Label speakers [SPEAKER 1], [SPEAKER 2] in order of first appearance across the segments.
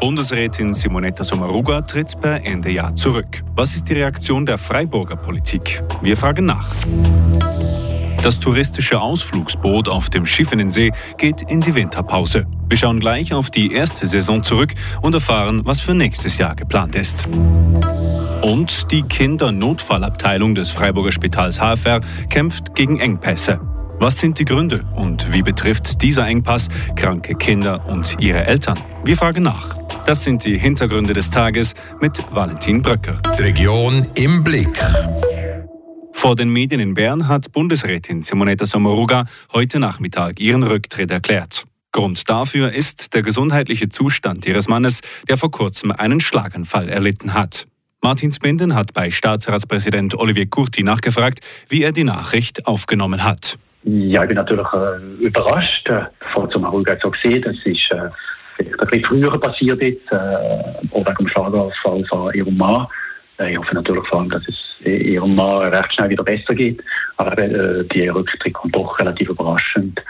[SPEAKER 1] Bundesrätin Simonetta Sommaruga tritt per Ende Jahr zurück. Was ist die Reaktion der Freiburger Politik? Wir fragen nach. Das touristische Ausflugsboot auf dem Schiffenensee geht in die Winterpause. Wir schauen gleich auf die erste Saison zurück und erfahren, was für nächstes Jahr geplant ist. Und die Kindernotfallabteilung des Freiburger Spitals HFR kämpft gegen Engpässe. Was sind die Gründe und wie betrifft dieser Engpass kranke Kinder und ihre Eltern? Wir fragen nach. Das sind die Hintergründe des Tages mit Valentin Bröcker.
[SPEAKER 2] Die Region im Blick.
[SPEAKER 1] Vor den Medien in Bern hat Bundesrätin Simonetta Sommaruga heute Nachmittag ihren Rücktritt erklärt. Grund dafür ist der gesundheitliche Zustand ihres Mannes, der vor kurzem einen Schlaganfall erlitten hat. Martin Spinden hat bei Staatsratspräsident Olivier Kurti nachgefragt, wie er die Nachricht aufgenommen hat.
[SPEAKER 3] Ja, ich bin natürlich äh, überrascht. Äh, von Sommaruga so gesehen, das ist äh, vielleicht ein bisschen früher passiert jetzt, äh, oder wegen dem Schlaganfall von ihrem Mann. Äh, ich hoffe natürlich vor allem, dass es ihrem Mann recht schnell wieder besser geht. Aber äh, die Rücktritt kommt doch relativ überraschend.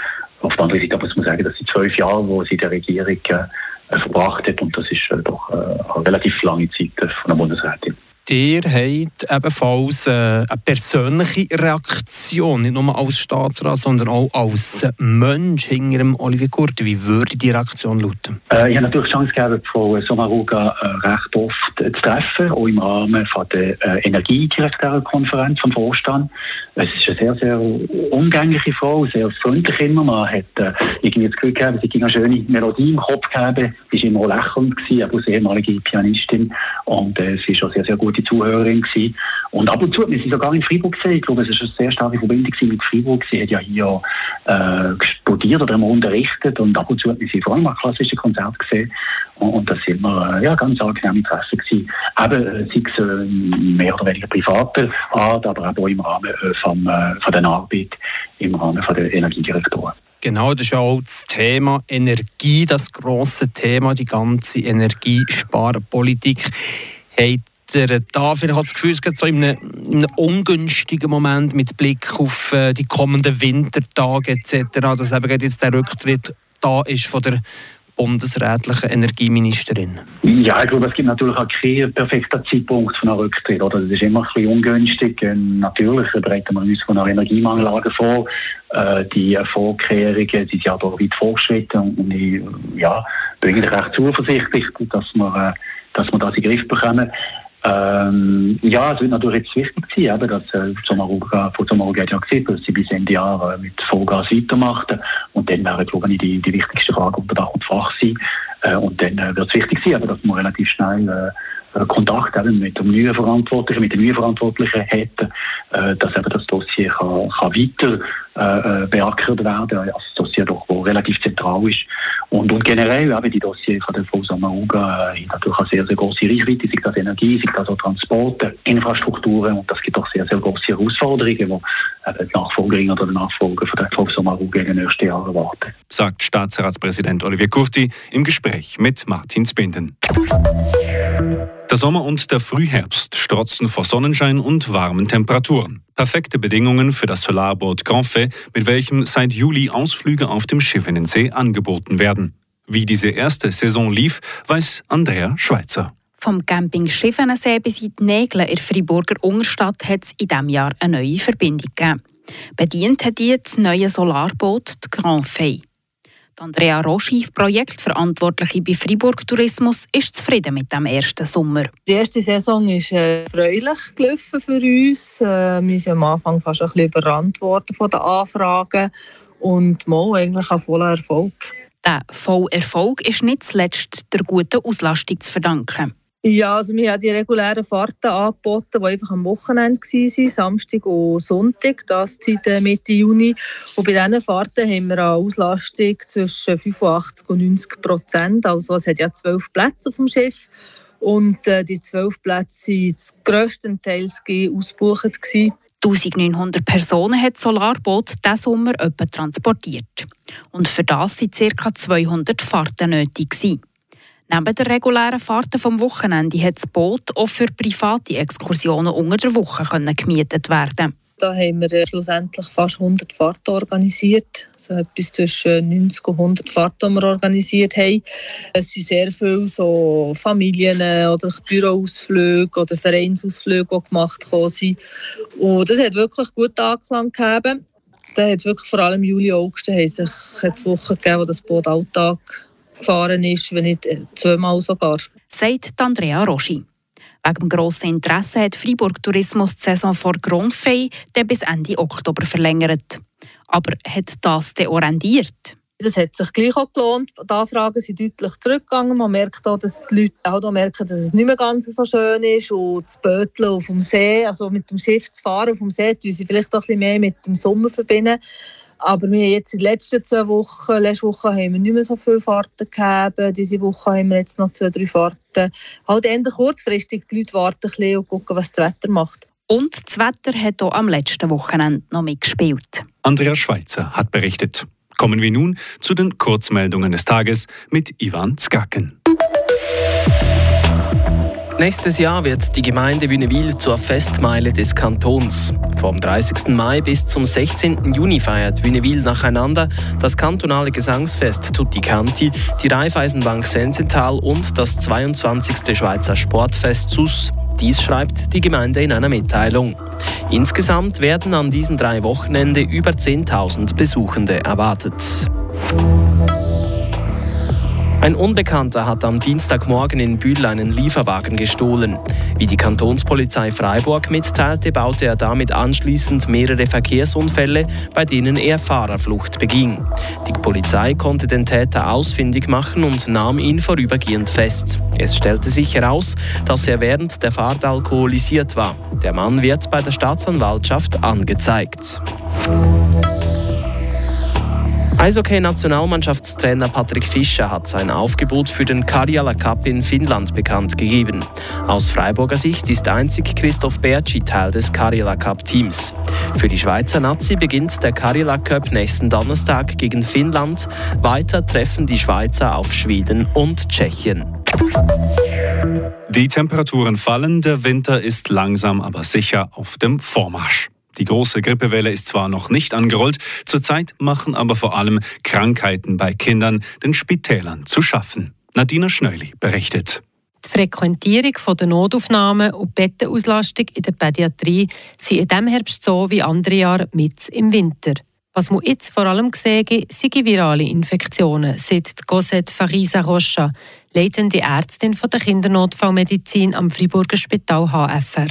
[SPEAKER 3] Auf der anderen Seite muss man sagen, dass sie zwölf Jahre, wo sie der Regierung äh, verbracht hat, und das ist äh, doch äh, eine relativ lange Zeit äh, von der Bundesrätin.
[SPEAKER 4] Ihr habt ebenfalls äh, eine persönliche Reaktion, nicht nur als Staatsrat, sondern auch als Mensch hinter Olivier Kurti. Wie würde die Reaktion lauten?
[SPEAKER 3] Äh, ich habe natürlich die Chance gegeben, Frau Sommaruga äh, recht oft äh, zu treffen, auch im Rahmen von der äh, Energiedirektorenkonferenz vom Vorstand. Es ist eine sehr, sehr umgängliche Frau, sehr freundlich immer. Man hat äh, irgendwie das Gefühl gehabt, sie eine schöne Melodie im Kopf gehabt. Sie war immer auch lächelnd, gewesen, aber als ehemalige Pianistin. Und äh, sie ist auch sehr, sehr gute Zuhörerin gewesen. Und ab und zu man sie sogar in Freiburg gesehen. Ich glaube, es war eine sehr starke Verbindung mit Freiburg. Sie hat ja hier äh, studiert oder immer unterrichtet. Und ab und zu hat man sie vor allem an klassischen Konzerten gesehen. Und, und das sind wir äh, ja, ganz angenehme Treffen gewesen. Eben, äh, sei es äh, mehr oder weniger privater Art, aber auch im Rahmen äh, vom, äh, von der Arbeit, im Rahmen von der Energiedirektoren.
[SPEAKER 4] Genau, das ist auch das Thema Energie, das große Thema, die ganze Energiesparpolitik. Hat der David hat das Gefühl, es geht so in einem, in einem, ungünstigen Moment mit Blick auf äh, die kommenden Wintertage etc., dass eben jetzt der Rücktritt da ist von der bundesrätlichen Energieministerin?
[SPEAKER 3] Ja, ich glaube, es gibt natürlich auch keinen perfekten Zeitpunkt für einen Rücktritt. Oder? Das ist immer ein bisschen ungünstig. Natürlich bereiten wir uns von einer Energiemangellage vor. Äh, die Vorkehrungen sind ja da weit vorgeschritten. Und ich ja, bin eigentlich recht zuversichtlich, dass wir, äh, dass wir das in den Griff bekommen. Ähm, ja, es wird natürlich jetzt wichtig sein, eben, dass äh, von Sommaruga ja gesehen, dass sie bis Ende Jahr äh, mit Vollgas weitermachen. Und dann wäre, glaube ich, die, die wichtigste Frage unter Dach und Fach sein. Äh, und dann äh, wird es wichtig sein, eben, dass man relativ schnell äh, Kontakt eben mit dem neuen Verantwortlichen, mit den neuen Verantwortlichen hätten, äh, dass eben das Dossier kann, kann weiter äh, äh beackert werden. Also relativ zentral ist. Und, und generell eben die Dossier von der Frau Samauga äh, natürlich eine sehr, sehr große Reichweite, sei das Energie, sei das auch Transporte, Infrastrukturen und das gibt auch sehr, sehr große Herausforderungen, die eben die Nachfolgerin oder der Nachfolger von der Frau Samauga in den nächsten Jahren erwarten.
[SPEAKER 1] Sagt Staatsratspräsident Olivier Kurti im Gespräch mit Martin Spinden. Der Sommer und der Frühherbst strotzen vor Sonnenschein und warmen Temperaturen. Perfekte Bedingungen für das Solarboot Grandfait, mit welchem seit Juli Ausflüge auf dem Schiffenensee angeboten werden. Wie diese erste Saison lief, weiß Andrea Schweizer.
[SPEAKER 5] Vom Camping Schiffenensee bis in die Nägel in der Freiburger Unterstadt hat es in diesem Jahr eine neue Verbindung gegeben. Bedient hat die das neue Solarboot Grand Fay. Andrea Roschi, Projektverantwortliche bei Fribourg Tourismus, ist zufrieden mit dem ersten Sommer.
[SPEAKER 6] Die erste Saison ist äh, fröhlich gelaufen für uns. Äh, wir sind am Anfang fast ein bisschen überrannt worden von den Anfragen und mal eigentlich ein voller Erfolg.
[SPEAKER 5] Der voller Erfolg ist nicht zuletzt der guten Auslastung zu verdanken.
[SPEAKER 6] Ja, also wir haben die regulären Fahrten angeboten, die einfach am Wochenende waren, Samstag und Sonntag, das seit äh, Mitte Juni. Und bei diesen Fahrten haben wir eine Auslastung zwischen 85 und 90 Prozent. Also es hat ja zwölf Plätze auf dem Schiff. Und äh, die zwölf Plätze waren grösstenteils ausgebucht.
[SPEAKER 5] 1900 Personen hat das Solarboot diesen Sommer transportiert. Und für das waren ca. 200 Fahrten nötig. Gewesen. Neben den regulären Fahrten vom Wochenende hat das Boot auch für private Exkursionen unter der Woche gemietet werden
[SPEAKER 6] Da haben wir äh, schlussendlich fast 100 Fahrten organisiert. Also etwas zwischen 90 und 100 Fahrten, die wir organisiert haben. Es sind sehr viele so Familien oder Büroausflüge oder Vereinsausflüge, die gemacht wurden. Und das hat wirklich gut Anklang gegeben. Da hat wirklich vor allem Juli, August haben sich Wochen gegeben, wo das Boot Alltag gefahren ist, wenn nicht äh, zweimal sogar.
[SPEAKER 5] Sagt Andrea Roschi. Wegen dem grossen Interesse hat Freiburg Tourismus die Saison vor Grandfei bis Ende Oktober verlängert. Aber hat das denn auch rendiert?
[SPEAKER 6] Das hat sich gleich auch gelohnt. Die Anfragen sind deutlich zurückgegangen. Man merkt auch, dass die Leute auch merken, dass es nicht mehr ganz so schön ist. Und das Böteln auf dem See, also mit dem Schiff zu fahren auf dem See, tun sie vielleicht auch ein bisschen mehr mit dem Sommer verbinden. Aber wir haben jetzt in den letzten zwei Wochen, letzte Woche haben wir nicht mehr so viele Fahrten gehabt. Diese Woche haben wir jetzt noch zwei, drei Fahrten. Halt eher kurzfristig, die Leute warten ein bisschen und gucken, was das Wetter macht.
[SPEAKER 5] Und das Wetter hat auch am letzten Wochenende noch mitgespielt.
[SPEAKER 1] Andrea Schweizer hat berichtet. Kommen wir nun zu den Kurzmeldungen des Tages mit Ivan Skaken.
[SPEAKER 7] Nächstes Jahr wird die Gemeinde Wünnewil zur Festmeile des Kantons. Vom 30. Mai bis zum 16. Juni feiert Wünnewil nacheinander das kantonale Gesangsfest Tutti Canti, die Raiffeisenbank Sensental und das 22. Schweizer Sportfest SUS. Dies schreibt die Gemeinde in einer Mitteilung. Insgesamt werden an diesen drei Wochenende über 10.000 Besuchende erwartet. Ein Unbekannter hat am Dienstagmorgen in Bühl einen Lieferwagen gestohlen. Wie die Kantonspolizei Freiburg mitteilte, baute er damit anschließend mehrere Verkehrsunfälle, bei denen er Fahrerflucht beging. Die Polizei konnte den Täter ausfindig machen und nahm ihn vorübergehend fest. Es stellte sich heraus, dass er während der Fahrt alkoholisiert war. Der Mann wird bei der Staatsanwaltschaft angezeigt. Eishockey-Nationalmannschaftstrainer Patrick Fischer hat sein Aufgebot für den Karjala Cup in Finnland bekannt gegeben. Aus Freiburger Sicht ist einzig Christoph Berci Teil des Karjala Cup-Teams. Für die Schweizer Nazi beginnt der Karjala Cup nächsten Donnerstag gegen Finnland. Weiter treffen die Schweizer auf Schweden und Tschechien.
[SPEAKER 1] Die Temperaturen fallen, der Winter ist langsam aber sicher auf dem Vormarsch. Die große Grippewelle ist zwar noch nicht angerollt, zurzeit machen aber vor allem Krankheiten bei Kindern den Spitälern zu schaffen. Nadina Schnöli berichtet.
[SPEAKER 8] Die Frequentierung der Notaufnahmen und Bettenauslastung in der Pädiatrie sind in diesem Herbst so wie andere Jahre mit im Winter. Was man jetzt vor allem sehen, sind virale Infektionen, sagt Cosette Farisa Rocha, leitende Ärztin der Kindernotfallmedizin am Friburger Spital HFR.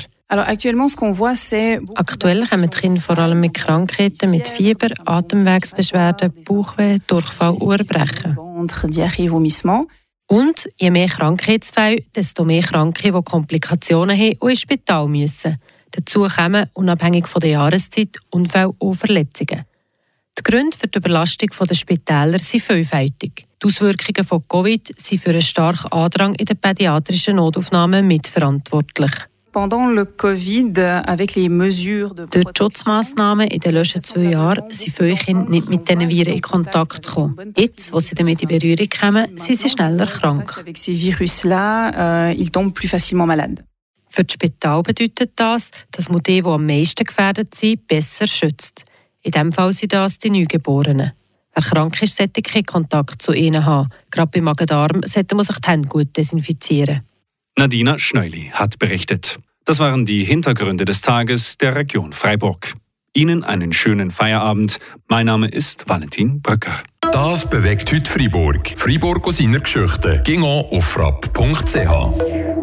[SPEAKER 9] Aktuell
[SPEAKER 8] kommen die Kinder vor allem mit Krankheiten, mit Fieber, Atemwegsbeschwerden, Bauchweh, Durchfall und Erbrechen. Und je mehr Krankheitsfälle, desto mehr Kranke, die Komplikationen haben und ins Spital müssen. Dazu kommen, unabhängig von der Jahreszeit, Unfälle und Verletzungen. Die Gründe für die Überlastung der Spitäler sind vielfältig. Die Auswirkungen von Covid sind für einen starken Andrang in den pädiatrischen Notaufnahmen mitverantwortlich.
[SPEAKER 9] Durch
[SPEAKER 8] die Schutzmaßnahmen in den letzten zwei Jahren sind viele Kinder nicht mit diesen Viren in Kontakt gekommen. Jetzt, wo sie damit in Berührung kommen, sind sie schneller krank. Für das Spital bedeutet das, dass man die, die am meisten gefährdet sind, besser schützt. In diesem Fall sind das die Neugeborenen. Wer krank ist, sollte keinen Kontakt zu ihnen haben. Gerade bei Magen-Darm sollte man sich die Hände gut desinfizieren.
[SPEAKER 1] Nadina Schneuli hat berichtet. Das waren die Hintergründe des Tages der Region Freiburg. Ihnen einen schönen Feierabend. Mein Name ist Valentin Bröcker.
[SPEAKER 2] Das bewegt heute Freiburg. Freiburg aus seiner Geschichte. Ging auf frapp.ch.